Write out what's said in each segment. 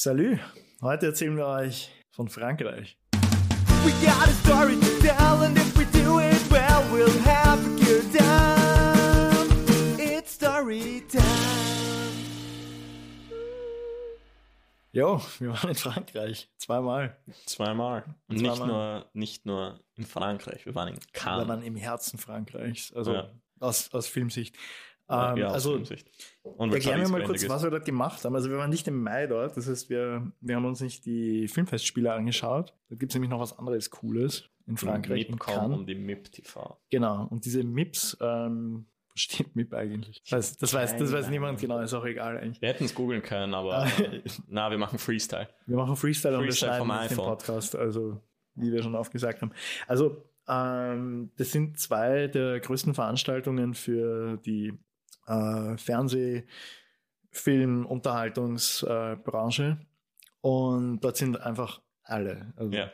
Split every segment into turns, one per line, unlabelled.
Salut! Heute erzählen wir euch von Frankreich.
We got a story to tell, and if we do it well, we'll have a good time. It's story time.
Jo, wir waren in Frankreich. Zweimal.
Zweimal. Und
Zweimal.
nicht nur, nicht nur in Frankreich, wir waren in
Wir
Cannes.
waren im Herzen Frankreichs. Also
Ja.
aus, aus Filmsicht.
Ja,
Ähm,
ja,
also
Filmsicht. Und weil
erklär mir
Charlize
mal kurz,
ist.
was wir dort gemacht haben. Also wir waren nicht im Mai dort. Das heißt, wir, wir haben uns nicht die Filmfestspiele angeschaut. Da gibt es nämlich noch was anderes Cooles in Frankreich. in
MIPCOM und die MIP TV.
Genau. Und diese MIPs, ähm, steht MIP eigentlich? Das weiß, das weiß, das weiß niemand genau, ist auch egal eigentlich.
Wir hätten es googeln können, aber na, wir machen Freestyle.
Wir machen Freestyle, und wir
Freestyle
schneiden
vom
nicht den. Podcast, also wie wir schon aufgesagt haben. Also ähm, das sind zwei der größten Veranstaltungen für die äh, Fernseh-, Film-, Unterhaltungsbranche und dort sind einfach alle. Also
Ja.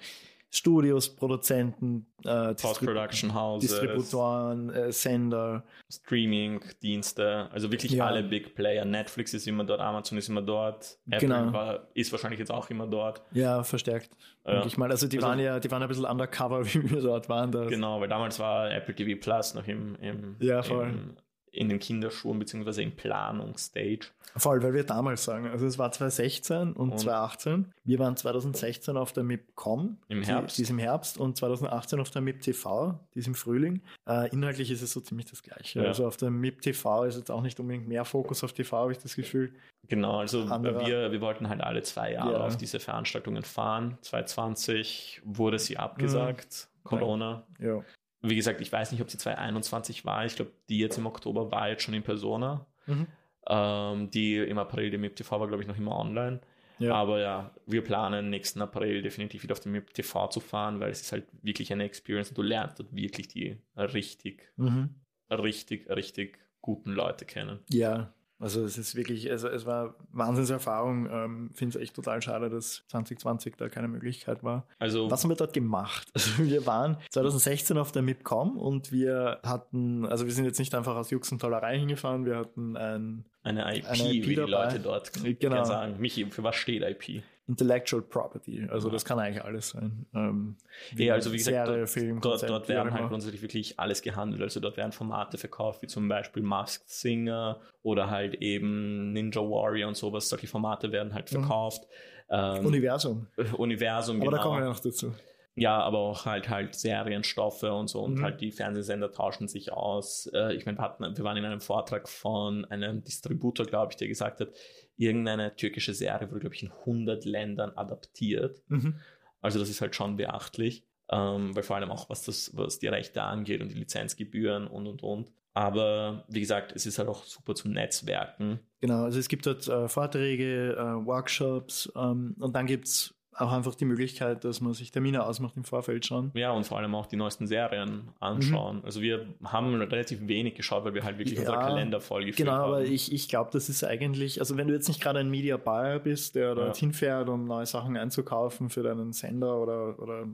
Studios, Produzenten, äh,
Post-Production Houses,
Distributoren, äh, Sender.
Streaming-Dienste, also wirklich
Ja.
alle Big Player. Netflix ist immer dort, Amazon ist immer dort, Apple
Genau.
war, ist wahrscheinlich jetzt auch immer dort.
Ja, verstärkt.
Ja.
ich mal. Also die
Also-
waren ja, die waren ein bisschen undercover, wie wir dort waren. Da.
Genau, weil damals war Apple TV Plus noch im, im,
Ja, voll.
im in den Kinderschuhen beziehungsweise im Planungsstage.
Voll, weil wir damals sagen, also es war 2016 und,
Und-
2018. Wir waren 2016 auf der MIP.com.
Im
die-
Herbst.
Die ist im Herbst und 2018 auf der MIP TV, die ist im Frühling. Äh, inhaltlich ist es so ziemlich das Gleiche.
Ja.
Also auf der MIP TV ist jetzt auch nicht unbedingt mehr Fokus auf TV, habe ich das Gefühl.
Genau, also
Anderer-
wir, wir wollten halt alle zwei Jahre
Ja.
auf diese Veranstaltungen fahren. 2020 wurde sie abgesagt, Corona.
Ja.
Wie gesagt, ich weiß nicht, ob sie 2021 war. Ich glaube, die jetzt im Oktober war jetzt schon in Persona.
Mhm.
Ähm, die im April, die MIP TV war, glaube ich, noch immer online.
Ja.
Aber ja, wir planen nächsten April definitiv wieder auf den MIP TV zu fahren, weil es ist halt wirklich eine Experience und du lernst dort wirklich die richtig,
Mhm.
richtig, richtig guten Leute kennen.
Ja, also es ist wirklich, also es war Wahnsinnserfahrung. Ähm, Finde es echt total schade, dass 2020 da keine Möglichkeit war.
Also
Was haben wir dort gemacht? Also wir waren 2016 auf der MIPCOM und wir hatten, also wir sind jetzt nicht einfach aus Jux und Tollerei hingefahren, wir hatten ein
eine IP,
eine IP
wie die
dabei.
Leute dort
Genau.
sagen. Michi, für was steht IP?
Intellectual Property, also das kann eigentlich alles sein. Ähm,
Ja, also wie gesagt,
Serie,
dort,
Film, Konzept,
dort werden halt grundsätzlich wirklich alles gehandelt. Also dort werden Formate verkauft, wie zum Beispiel Masked Singer oder halt eben Ninja Warrior und sowas. Solche Formate werden halt
Mhm.
verkauft. Ähm,
Universum.
Universum,
Aber
genau.
da kommen wir noch dazu.
Ja, aber auch halt halt Serienstoffe und so und
Mhm.
halt die Fernsehsender tauschen sich aus. Äh, ich meine, wir, waren in einem Vortrag von einem Distributor, glaube ich, der gesagt hat, irgendeine türkische Serie wurde, glaube ich, in 100 Ländern adaptiert.
Mhm.
Also das ist halt schon beachtlich, ähm, weil vor allem auch was das, was die Rechte angeht und die Lizenzgebühren und und und. Aber wie gesagt, es ist halt auch super zum Netzwerken.
Genau, also es gibt dort äh, Vorträge, äh, Workshops ähm, und dann gibt es auch einfach die Möglichkeit, dass man sich Termine ausmacht im Vorfeld schon.
Ja, und vor allem auch die neuesten Serien anschauen. Also wir haben relativ wenig geschaut, weil wir halt wirklich
Mhm. Ja,
unser Kalender vollgefüllt
Genau,
haben.
aber ich, ich glaube, das ist eigentlich, also wenn du jetzt nicht gerade ein Media Buyer bist, der dort
Ja.
hinfährt, um neue Sachen einzukaufen für deinen Sender oder, oder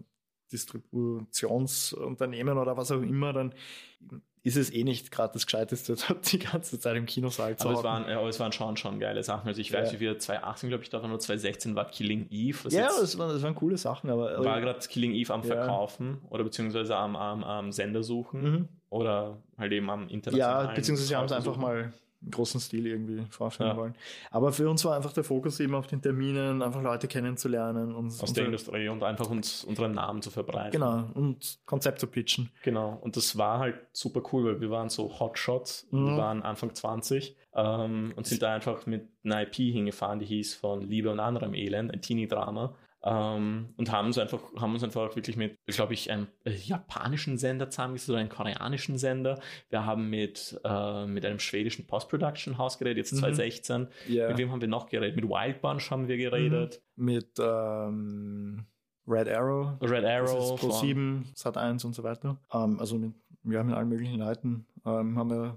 Distributionsunternehmen oder was auch immer, dann ist es eh nicht gerade das Gescheiteste, die ganze Zeit im Kinosaal zu
Aber es, waren, ja, aber es waren schon, schon geile Sachen. Also ich weiß,
Ja.
wie wir 2018, glaube ich, da waren nur 2016 war Killing Eve.
Ja, das waren, das waren coole Sachen, aber
war gerade Killing Eve am
Ja.
Verkaufen oder beziehungsweise am, am, am Sender suchen
Mhm.
oder halt eben am internationalen.
Ja, beziehungsweise haben es einfach mal großen Stil irgendwie vorführen
Ja.
wollen. Aber für uns war einfach der Fokus eben auf den Terminen, einfach Leute kennenzulernen und
aus der Industrie und einfach uns unseren Namen zu verbreiten.
Genau, und Konzept zu pitchen.
Genau. Und das war halt super cool, weil wir waren so Hotshots.
Mhm.
Wir waren Anfang 20 ähm, und sind da einfach mit einer IP hingefahren, die hieß von Liebe und anderem Elend, ein Teenie-Drama. Ähm, und haben uns einfach, haben uns einfach wirklich mit, glaube ich, einem äh, japanischen Sender zusammengesetzt oder einem koreanischen Sender. Wir haben mit, äh, mit einem schwedischen Post-Production-Haus geredet, jetzt
Mhm.
2016.
Ja.
Mit wem haben wir noch geredet? Mit Wild Bunch haben wir geredet.
Mit ähm, Red Arrow,
Red Arrow.
Pro
von-
7, Sat 1 und so weiter. Ähm, also mit, ja, mit allen möglichen Leuten ähm, haben wir,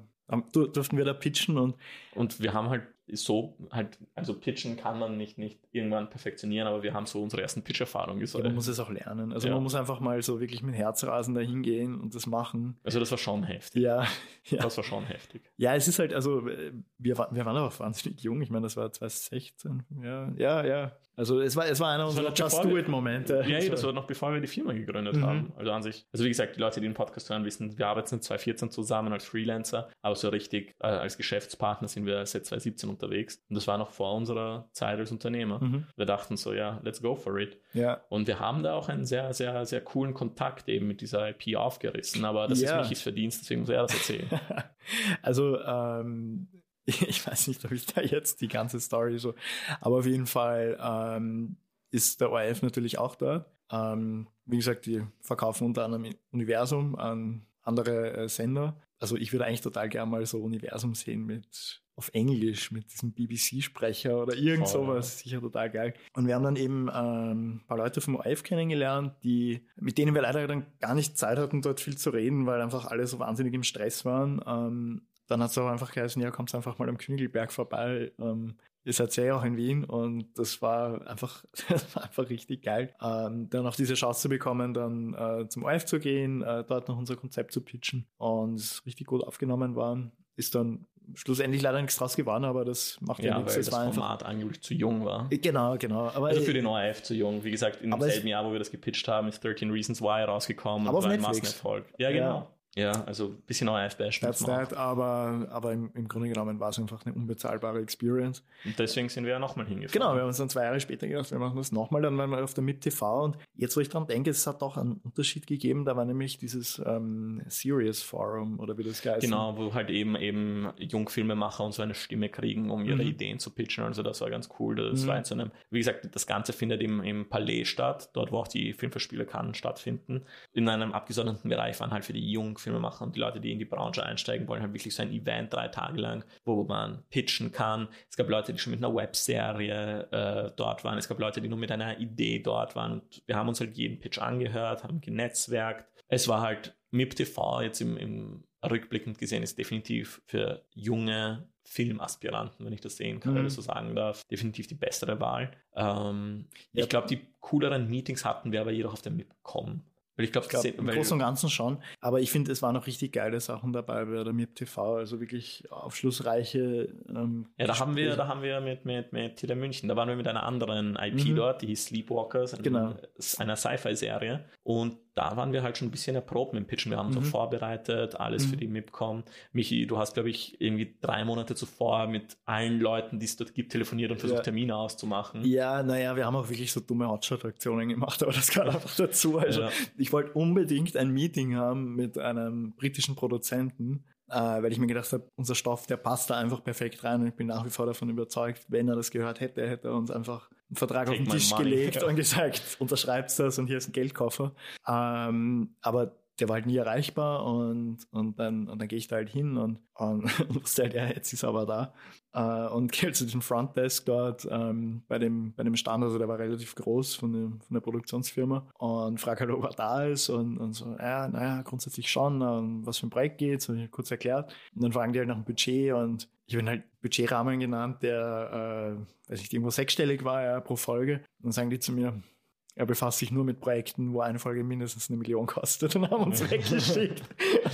dur- durften wir da pitchen und
Und wir haben halt so halt, also pitchen kann man nicht, nicht irgendwann perfektionieren, aber wir haben so unsere ersten Pitch-Erfahrungen
Ja, man muss es auch lernen. Also
Ja.
man muss einfach mal so wirklich mit Herzrasen dahin gehen und das machen.
Also das war schon heftig.
Ja, ja.
Das war schon heftig.
Ja, es ist halt, also äh, wir, wir waren aber wahnsinnig jung. Ich meine, das war 2016. Ja, ja, ja. Also es war, es war einer unserer Just Do
wir-
It Momente.
Ja, ja, das war noch bevor wir die Firma gegründet
Mhm.
haben. Also an sich, also wie gesagt, die Leute, die den Podcast hören, wissen, wir arbeiten seit 2014 zusammen als Freelancer, aber so richtig äh, als Geschäftspartner sind wir seit 2017 unterwegs. Und das war noch vor unserer Zeit als Unternehmer.
Mhm.
Wir dachten so, ja, let's go for it.
Ja,
Und wir haben da auch einen sehr, sehr, sehr coolen Kontakt eben mit dieser IP aufgerissen. Aber das
Ja.
ist Michis Verdienst, deswegen muss er das erzählen.
also ähm, ich weiß nicht, ob ich da jetzt die ganze Story so, aber auf jeden Fall ähm, ist der ORF natürlich auch dort. Ähm, wie gesagt, die verkaufen unter anderem Universum an andere äh, Sender. Also ich würde eigentlich total gerne mal so Universum sehen mit auf Englisch mit diesem BBC-Sprecher oder irgend
Voll,
sowas. Sicher total geil. Und wir haben dann eben ähm, ein paar Leute vom ORF kennengelernt, die, mit denen wir leider dann gar nicht Zeit hatten, dort viel zu reden, weil einfach alle so wahnsinnig im Stress waren. Ähm, dann hat es auch einfach geheißen, ja, kommt einfach mal am Knügelberg vorbei. Ähm, ihr seid ja auch in Wien und das war einfach, das war einfach richtig geil. Ähm, dann auch diese Chance zu bekommen, dann äh, zum ORF zu gehen, äh, dort noch unser Konzept zu pitchen und es richtig gut aufgenommen waren. Ist dann schlussendlich leider nichts draus geworden, aber das macht ja,
ja,
nichts.
weil
Es
das
war einfach.
Format angeblich zu jung war.
Genau, genau. Aber,
Also für den ORF zu jung. Wie gesagt, im selben Jahr, wo wir das gepitcht haben, ist 13 Reasons Why rausgekommen
Aber
und war ein. Massenerfolg. Ja, genau. Ja, also ein bisschen ORF-Bash
That's
müssen wir auch.
that, aber, aber im, im Grunde genommen war es einfach eine unbezahlbare Experience.
Und deswegen sind wir ja nochmal hingefahren.
Genau, wir haben uns dann zwei Jahre später gedacht, wir machen das nochmal, dann waren wir auf der MIP TV und jetzt, wo ich dran denke, es hat auch einen Unterschied gegeben, da war nämlich dieses ähm, Serious Forum oder wie das geheißen.
Genau, wo halt eben eben Jungfilmemacher und so eine Stimme kriegen, um ihre
Mhm.
Ideen zu pitchen. Also das war ganz cool. Das
Mhm.
war in so einem, wie gesagt, das Ganze findet im, im Palais statt, dort wo auch die Filmfestspiele Cannes stattfinden. In einem abgesonderten Bereich waren halt für die Jungfilmemacher und die Leute, die in die Branche einsteigen wollen, halt wirklich so ein Event drei Tage lang, wo man pitchen kann. Es gab Leute, die schon mit einer Webserie äh, dort waren. Es gab Leute, die nur mit einer Idee dort waren. Und wir haben uns halt jeden Pitch angehört, haben genetzwerkt. Es war halt MIP TV jetzt im, im rückblickend gesehen ist definitiv für junge Filmaspiranten, wenn ich das sehen kann,
Mhm.
oder so sagen darf, definitiv die bessere Wahl. Ähm,
Ja.
Ich glaube, die cooleren Meetings hatten wir aber jedoch auf der MIP.com. Weil ich glaube,
Ich glaube, im Großen und Ganzen schon. Aber ich finde, es waren noch richtig geile Sachen dabei bei der MIP TV. Also wirklich aufschlussreiche. Ähm,
Ja, da haben wir, da haben wir mit, mit, mit Tele München, da waren wir mit einer anderen IP
Mhm.
dort, die hieß Sleepwalkers,
Genau.
einer Sci-Fi-Serie. Und da waren wir halt schon ein bisschen erprobt mit dem Pitchen. Wir haben uns
Mhm.
auch vorbereitet, alles
Mhm.
für die MIPCom. Michi, du hast, glaube ich, irgendwie drei Monate zuvor mit allen Leuten, die es dort gibt, telefoniert und versucht,
Ja.
Termine auszumachen.
Ja, naja, wir haben auch wirklich so dumme Hotshot-Aktionen gemacht, aber das gehört einfach dazu. Also
Ja.
ich wollte unbedingt ein Meeting haben mit einem britischen Produzenten, äh, weil ich mir gedacht habe, unser Stoff, der passt da einfach perfekt rein und ich bin nach wie vor davon überzeugt, wenn er das gehört hätte, hätte er uns einfach einen Vertrag
Take
auf den Tisch
money.
gelegt
Ja.
und gesagt, unterschreibst das und hier ist ein Geldkoffer. Ähm, aber der war halt nie erreichbar und, und dann, und dann gehe ich da halt hin und, und, und halt, ja, jetzt ist er aber da. Äh, und gehe zu diesem Frontdesk dort ähm, bei, dem, bei dem Stand, also der war relativ groß von, dem, von der Produktionsfirma. Und frage halt, ob er da ist. Und, und so, ja, naja, grundsätzlich schon, um was für ein Projekt geht, so ich kurz erklärt. Und dann fragen die halt nach dem Budget. Und ich habe ihn halt Budgetrahmen genannt, der, äh, weiß nicht, irgendwo sechsstellig war ja, pro Folge. Und dann sagen die zu mir, er befasst sich nur mit Projekten, wo eine Folge mindestens eine Million kostet und haben uns weggeschickt.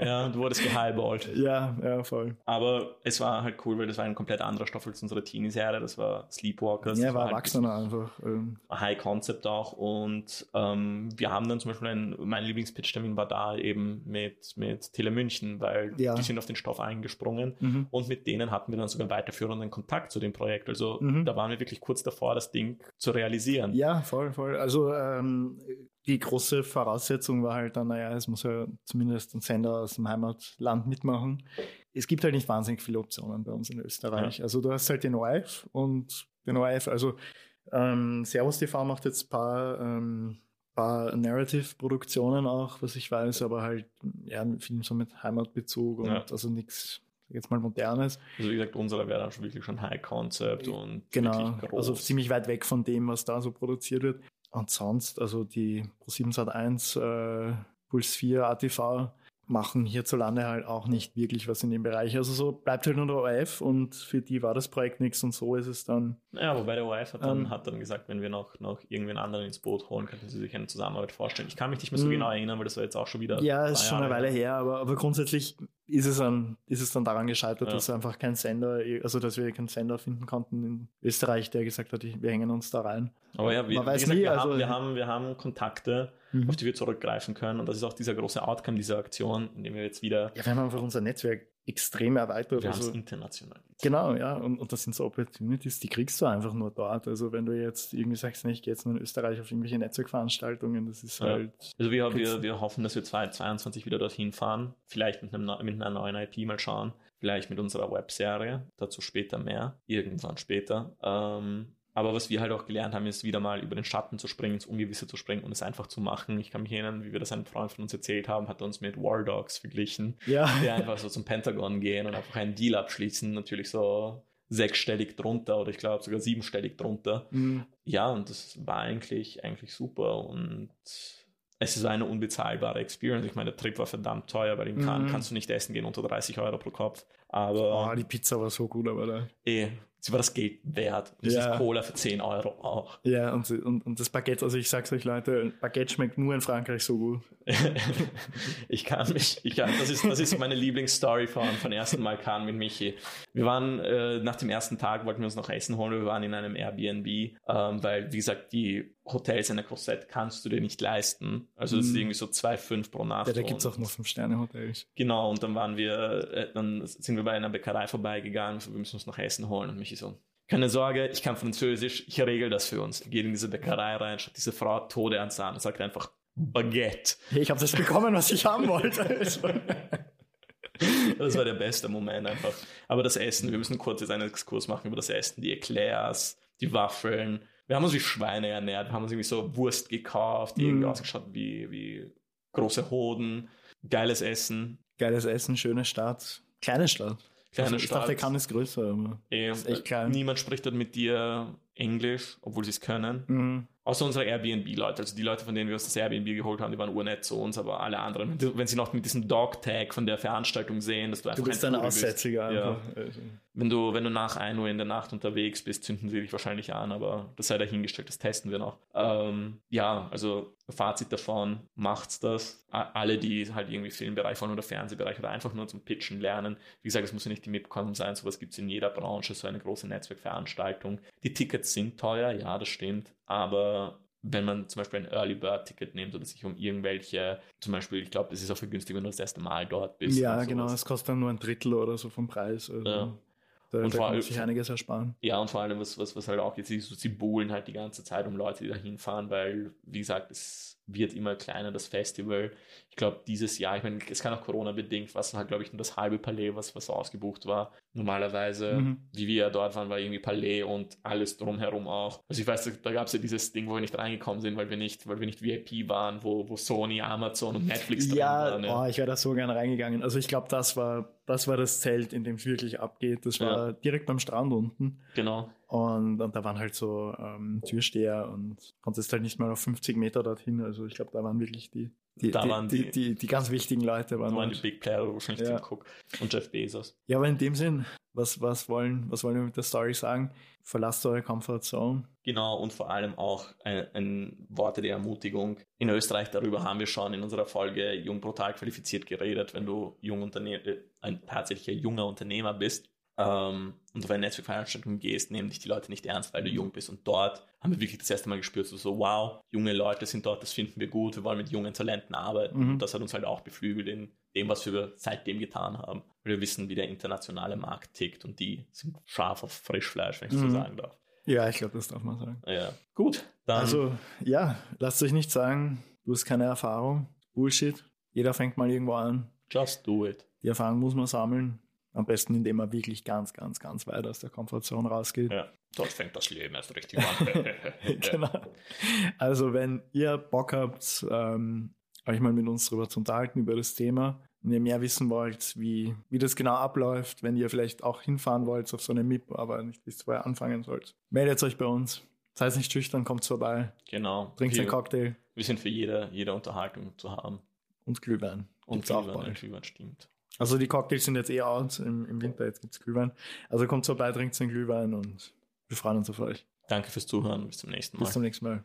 Ja, du wurdest gehighballt.
ja, ja, voll.
Aber es war halt cool, weil das war ein komplett anderer Stoff als unsere Teenie-Serie. Das war Sleepwalkers.
Ja,
das
war
halt
Erwachsener einfach. Ähm,
High Concept auch und ähm, wir haben dann zum Beispiel ein, mein Lieblingspitch-Termin war da eben mit, mit Tele München, weil
Ja.
die sind auf den Stoff eingesprungen
mhm.
und mit denen hatten wir dann sogar weiterführenden Kontakt zu dem Projekt. Also
Mhm.
da waren wir wirklich kurz davor, das Ding zu realisieren.
Ja, voll, voll. Also ähm, die große Voraussetzung war halt dann, naja, es muss ja zumindest ein Sender aus dem Heimatland mitmachen. Es gibt halt nicht wahnsinnig viele Optionen bei uns in Österreich. Also du hast halt den ORF und den ORF, also ähm, Servus TV macht jetzt ein paar, ähm, paar Narrative-Produktionen auch, was ich weiß, aber halt ja, viel so mit Heimatbezug und
Ja.
also nichts jetzt mal Modernes.
Also wie gesagt, unsere wäre dann schon wirklich schon High Concept und
Genau,
wirklich groß.
also ziemlich weit weg von dem, was da so produziert wird. Und sonst, also die Pro7 Sat1, äh, Puls 4, ATV, machen hierzulande halt auch nicht wirklich was in dem Bereich. Also so bleibt halt nur der ORF und für die war das Projekt nichts und so ist es dann.
Ja, wobei der ORF hat dann,
Ähm.
hat dann gesagt, wenn wir noch, noch irgendwen anderen ins Boot holen, könnten sie sich eine Zusammenarbeit vorstellen. Ich kann mich nicht mehr so
Mhm.
genau erinnern, weil das war jetzt auch schon wieder.
Ja, ist schon eine Weile her, aber, aber grundsätzlich ist es, dann, ist es dann daran gescheitert,
Ja.
dass einfach kein Sender, also dass wir keinen Sender finden konnten in Österreich, der gesagt hat, wir hängen uns da rein.
Aber ja, wir,
Man
wie
weiß
gesagt,
nie,
wir,
also-
haben, wir, haben, wir haben Kontakte,
Mhm.
auf die wir zurückgreifen können. Und das ist auch dieser große Outcome dieser Aktion, indem wir jetzt wieder.
Ja, wir haben einfach unser Netzwerk extrem erweitert.
wir
Also,
international.
genau, ja, und, und das sind so Opportunities, die kriegst du einfach nur dort. Also wenn du jetzt irgendwie sagst, nee, ich gehe jetzt nur in Österreich auf irgendwelche Netzwerkveranstaltungen, das ist
Ja.
halt.
Also wir, wir, wir hoffen, dass wir 2022 wieder dorthin fahren. Vielleicht mit, einem, mit einer neuen IP mal schauen. Vielleicht mit unserer Webserie. Dazu später mehr. Irgendwann später. Ähm, aber was wir halt auch gelernt haben, ist wieder mal über den Schatten zu springen, ins Ungewisse zu springen und es einfach zu machen. Ich kann mich erinnern, wie wir das einem Freund von uns erzählt haben, hat er uns mit War Dogs verglichen,
Ja,
die einfach so zum Pentagon gehen und einfach einen Deal abschließen. Natürlich so sechsstellig drunter oder ich glaube sogar siebenstellig drunter.
Mhm.
Ja, und das war eigentlich, eigentlich super und es ist eine unbezahlbare Experience. Ich meine, der Trip war verdammt teuer, weil in Cannes
Mhm.
kannst du nicht essen gehen unter 30 Euro pro Kopf. Aber
Oh, die Pizza war so gut, aber da.
eh, sie war das Geld wert. Und das
Ja.
ist Cola für 10 Euro auch.
Ja, und, und, und das Baguette, also ich sag's euch Leute, Baguette schmeckt nur in Frankreich so gut.
ich kann mich, ich kann, das ist, das ist meine Lieblingsstory von, von ersten Mal Cannes mit Michi. Wir waren, äh, nach dem ersten Tag wollten wir uns noch Essen holen, wir waren in einem Airbnb, ähm, weil, wie gesagt, die Hotels in der Korsett kannst du dir nicht leisten. Also das ist
Mhm.
irgendwie so 2,5 pro Nacht.
Ja, da gibt's auch noch Fünf-Sterne-Hotels.
Genau, und dann waren wir, äh, dann sind wir bei einer Bäckerei vorbeigegangen, so, wir müssen uns noch Essen holen und Michi so, keine Sorge, ich kann Französisch, ich regel das für uns. Er geht in diese Bäckerei rein, schaut diese Frau Tode ans an und sagt einfach Baguette.
Ich habe das bekommen, was ich haben wollte. Also,
Das war der beste Moment einfach. Aber das Essen, wir müssen kurz jetzt einen Exkurs machen über das Essen, die Eclairs, die Waffeln. Wir haben uns wie Schweine ernährt, wir haben uns irgendwie so Wurst gekauft, die
Mhm.
irgendwie ausgeschaut wie, wie große Hoden. Geiles Essen,
Geiles Essen, schöne Stadt. Kleine Stadt.
kleine
ich
Stadt.
dachte, kann ist größer. Aber.
Eh,
ist echt klein.
Niemand spricht dort mit dir Englisch, obwohl sie es können.
Mhm.
Außer unsere Airbnb-Leute. Also die Leute, von denen wir uns das Airbnb geholt haben, die waren urnett zu uns, aber alle anderen, wenn, sie noch mit diesem Dog-Tag von der Veranstaltung sehen, dass du einfach
Du bist ein. Aussätziger
Ja.
einfach.
Wenn du, wenn du nach 1 Uhr in der Nacht unterwegs bist, zünden sie dich wahrscheinlich an, aber das sei dahingestellt, das testen wir noch. Ähm, ja, also Fazit davon, macht's das. Alle, die halt irgendwie Filmbereich wollen oder Fernsehbereich oder einfach nur zum Pitchen lernen. Wie gesagt, es muss ja nicht die MIPCOM sein, sowas gibt es in jeder Branche, so eine große Netzwerkveranstaltung. Die Tickets sind teuer, ja, das stimmt, aber wenn man zum Beispiel ein Early Bird Ticket nimmt oder sich um irgendwelche, zum Beispiel, ich glaube, es ist auch viel günstiger, wenn du das erste Mal dort bist.
Ja, genau. Es kostet dann nur ein Drittel oder so vom Preis. Also,
Ja.
Da,
Und
da
vor allem-
sich einiges ersparen.
Ja, und vor allem, was, was, was halt auch jetzt ist, so, sie buhlen halt die ganze Zeit um Leute, die da hinfahren, weil, wie gesagt, es wird immer kleiner, das Festival. Ich glaube, dieses Jahr, ich meine, es kann auch Corona-bedingt, was halt, glaube ich, nur das halbe Palais, was, was ausgebucht war. Normalerweise,
Mhm.
wie wir ja dort waren, war irgendwie Palais und alles drumherum auch. Also ich weiß, da gab es ja dieses Ding, wo wir nicht reingekommen sind, weil wir nicht, weil wir nicht VIP waren, wo, wo Sony, Amazon und Netflix drin
Ja,
waren.
oh, ich wäre da so gerne reingegangen. Also ich glaube, das war, das war das Zelt, in dem es wirklich abgeht. Das war direkt am Strand unten.
Genau.
Und, und da waren halt so ähm, Türsteher und konntest halt nicht mal auf 50 Meter dorthin. Also ich glaube, da waren wirklich die, die,
Da
die,
waren
die,
die-
die, ganz wichtigen Leute. Waren
waren die. Big Player wahrscheinlich
Ja.
Tim Cook und Jeff Bezos.
Ja, aber in dem Sinn, was, was, wollen, was wollen wir mit der Story sagen? Verlasst eure Comfort Zone.
Genau, und vor allem auch ein, ein Worte der Ermutigung. In Österreich, darüber haben wir schon in unserer Folge Jung brutal qualifiziert geredet, wenn du jung Unterne äh, ein tatsächlicher junger Unternehmer bist ähm, und auf eine Netzwerkveranstaltung gehst, nehmen dich die Leute nicht ernst, weil du jung bist. Und dort haben wir wirklich das erste Mal gespürt, so, so wow, junge Leute sind dort, das finden wir gut, wir wollen mit jungen Talenten arbeiten.
Mhm.
Und das hat uns halt auch beflügelt in dem, was wir seitdem getan haben. Weil wir wissen, wie der internationale Markt tickt und die sind scharf auf Frischfleisch, wenn ich so
Mhm.
sagen darf.
Ja, ich glaube, das darf man sagen.
Ja, gut. Dann
Also, ja, lasst euch nicht sagen, du hast keine Erfahrung. Bullshit. Jeder fängt mal irgendwo an.
just do it.
Die Erfahrung muss man sammeln. Am besten, indem man wirklich ganz, ganz, ganz weit aus der Komfortzone rausgeht.
Ja, dort fängt das Leben erst richtig an.
genau. Also, wenn ihr Bock habt, ähm, euch mal mit uns darüber zu unterhalten, über das Thema, wenn ihr mehr wissen wollt, wie, wie das genau abläuft, wenn ihr vielleicht auch hinfahren wollt auf so eine MIP, aber nicht wo ihr anfangen sollt, meldet euch bei uns. Seid nicht schüchtern, kommt vorbei,
genau.
trinkt einen Cocktail
wir sind für jede, jede Unterhaltung zu haben.
und Glühwein.
Und
Gibt's auch
Glühwein,
bald.
Glühwein stimmt.
Also die Cocktails sind jetzt eh out im, im Winter, jetzt gibt es Glühwein. Also kommt vorbei, trinkt den Glühwein und wir freuen uns auf euch.
Danke fürs Zuhören. Bis zum nächsten Mal.
Bis zum nächsten Mal.